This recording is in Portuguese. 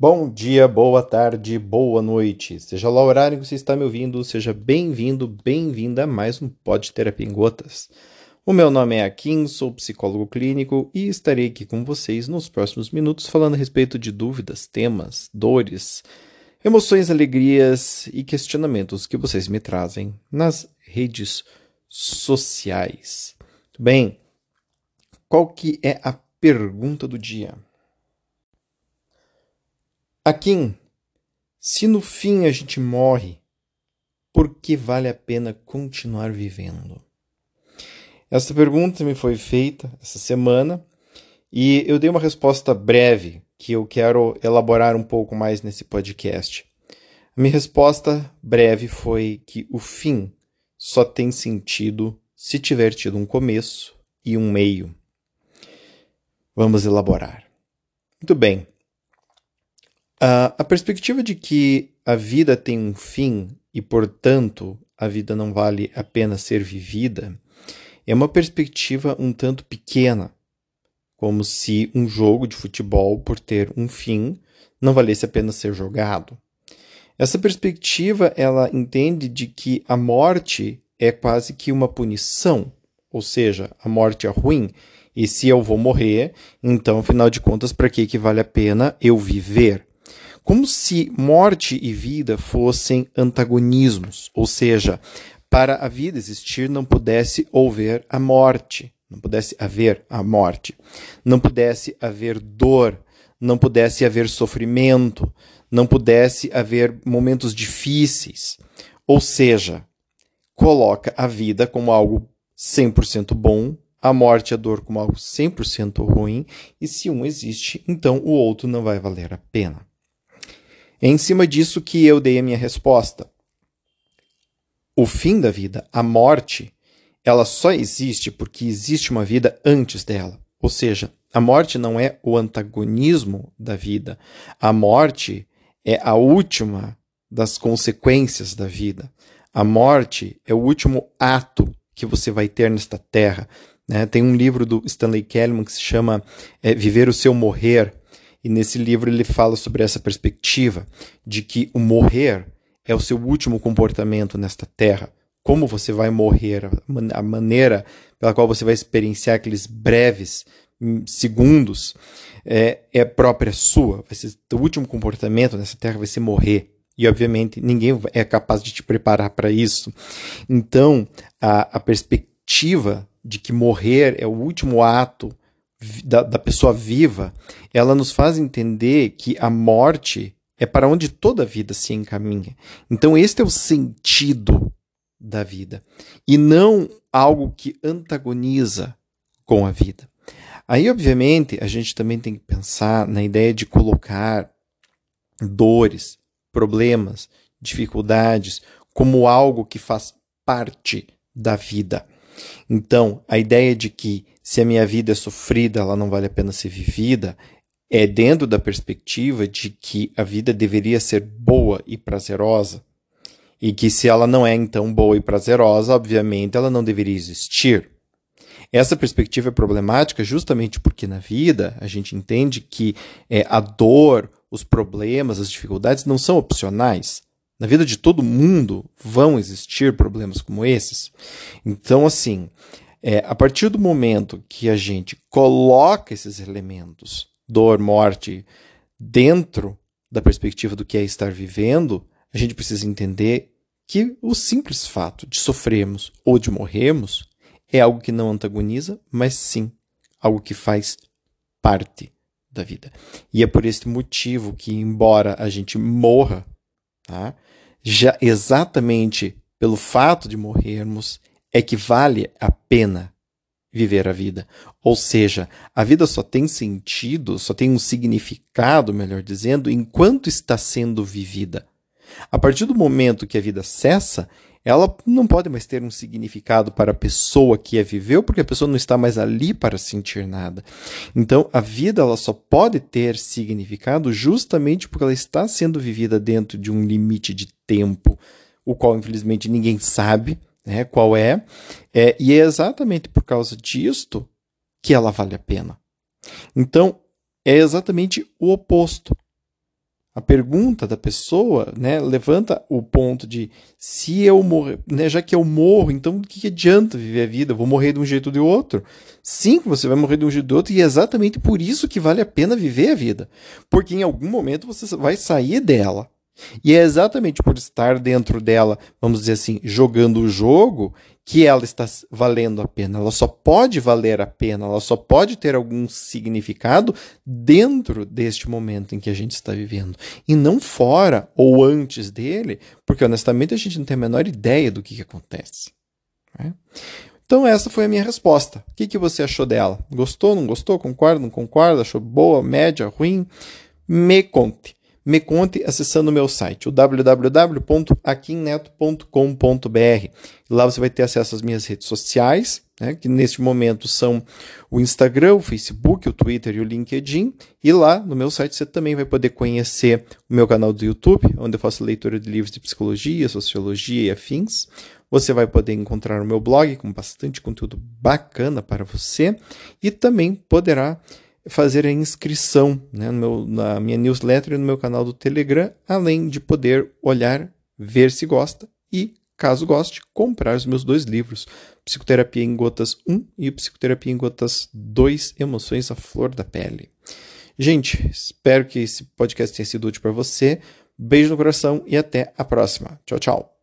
Bom dia, boa tarde, boa noite. Seja lá o horário que você está me ouvindo, seja bem-vindo, bem-vinda a mais um Pod Terapia em Gotas. O meu nome é Akin, sou psicólogo clínico e estarei aqui com vocês nos próximos minutos falando a respeito de dúvidas, temas, dores, emoções, alegrias e questionamentos que vocês me trazem nas redes sociais. Bem, qual que é a pergunta do dia? Akin, se no fim a gente morre, por que vale a pena continuar vivendo? Essa pergunta me foi feita essa semana e eu dei uma resposta breve que eu quero elaborar um pouco mais nesse podcast. A minha resposta breve foi que o fim só tem sentido se tiver tido um começo e um meio. Vamos elaborar. Muito bem. Uh, a perspectiva de que a vida tem um fim e, portanto, a vida não vale a pena ser vivida é uma perspectiva um tanto pequena, como se um jogo de futebol, por ter um fim, não valesse a pena ser jogado. Essa perspectiva ela entende de que a morte é quase que uma punição, ou seja, a morte é ruim. E se eu vou morrer, então, afinal de contas, para que, que vale a pena eu viver? Como se morte e vida fossem antagonismos, ou seja, para a vida existir não pudesse haver a morte, não pudesse haver a morte, não pudesse haver dor, não pudesse haver sofrimento, não pudesse haver momentos difíceis. Ou seja, coloca a vida como algo 100% bom, a morte e a dor como algo 100% ruim, e se um existe, então o outro não vai valer a pena. É em cima disso que eu dei a minha resposta. O fim da vida, a morte, ela só existe porque existe uma vida antes dela. Ou seja, a morte não é o antagonismo da vida. A morte é a última das consequências da vida. A morte é o último ato que você vai ter nesta terra. Né? Tem um livro do Stanley Kellman que se chama é, Viver o Seu Morrer, e nesse livro ele fala sobre essa perspectiva de que o morrer é o seu último comportamento nesta terra. Como você vai morrer, a maneira pela qual você vai experienciar aqueles breves hum, segundos é, é própria sua. Vai ser, o último comportamento nessa terra vai ser morrer. E, obviamente, ninguém é capaz de te preparar para isso. Então, a, a perspectiva de que morrer é o último ato da, da pessoa viva, ela nos faz entender que a morte é para onde toda a vida se encaminha. Então, este é o sentido da vida e não algo que antagoniza com a vida. Aí, obviamente, a gente também tem que pensar na ideia de colocar dores, problemas, dificuldades como algo que faz parte da vida. Então, a ideia de que se a minha vida é sofrida, ela não vale a pena ser vivida, é dentro da perspectiva de que a vida deveria ser boa e prazerosa. E que se ela não é então boa e prazerosa, obviamente ela não deveria existir. Essa perspectiva é problemática justamente porque na vida a gente entende que é, a dor, os problemas, as dificuldades não são opcionais. Na vida de todo mundo vão existir problemas como esses. Então, assim, é, a partir do momento que a gente coloca esses elementos, dor, morte, dentro da perspectiva do que é estar vivendo, a gente precisa entender que o simples fato de sofrermos ou de morrermos é algo que não antagoniza, mas sim algo que faz parte da vida. E é por este motivo que, embora a gente morra, tá? Já exatamente pelo fato de morrermos, é que vale a pena viver a vida. Ou seja, a vida só tem sentido, só tem um significado, melhor dizendo, enquanto está sendo vivida. A partir do momento que a vida cessa, ela não pode mais ter um significado para a pessoa que a viveu, porque a pessoa não está mais ali para sentir nada. Então, a vida ela só pode ter significado justamente porque ela está sendo vivida dentro de um limite de tempo, o qual infelizmente ninguém sabe né, qual é, é, e é exatamente por causa disto que ela vale a pena. Então, é exatamente o oposto. A pergunta da pessoa, né, levanta o ponto de se eu morrer, né, já que eu morro, então o que, adianta viver a vida? Eu vou morrer de um jeito ou de outro? Sim, você vai morrer de um jeito ou de outro, e é exatamente por isso que vale a pena viver a vida. Porque em algum momento você vai sair dela. E é exatamente por estar dentro dela, vamos dizer assim, jogando o jogo, que ela está valendo a pena. Ela só pode valer a pena, ela só pode ter algum significado dentro deste momento em que a gente está vivendo. E não fora ou antes dele, porque honestamente a gente não tem a menor ideia do que, que acontece. Né? Então, essa foi a minha resposta. O que, que você achou dela? Gostou, não gostou? Concorda, não concorda? Achou boa, média, ruim? Me conte me conte acessando o meu site, o www.aquinneto.com.br. Lá você vai ter acesso às minhas redes sociais, né, que neste momento são o Instagram, o Facebook, o Twitter e o LinkedIn. E lá no meu site você também vai poder conhecer o meu canal do YouTube, onde eu faço leitura de livros de psicologia, sociologia e afins. Você vai poder encontrar o meu blog com bastante conteúdo bacana para você e também poderá fazer a inscrição né, meu, na minha newsletter e no meu canal do Telegram, além de poder olhar, ver se gosta e, caso goste, comprar os meus dois livros, Psicoterapia em Gotas 1 e Psicoterapia em Gotas 2, Emoções à Flor da Pele. Gente, espero que esse podcast tenha sido útil para você. Beijo no coração e até a próxima. Tchau, tchau.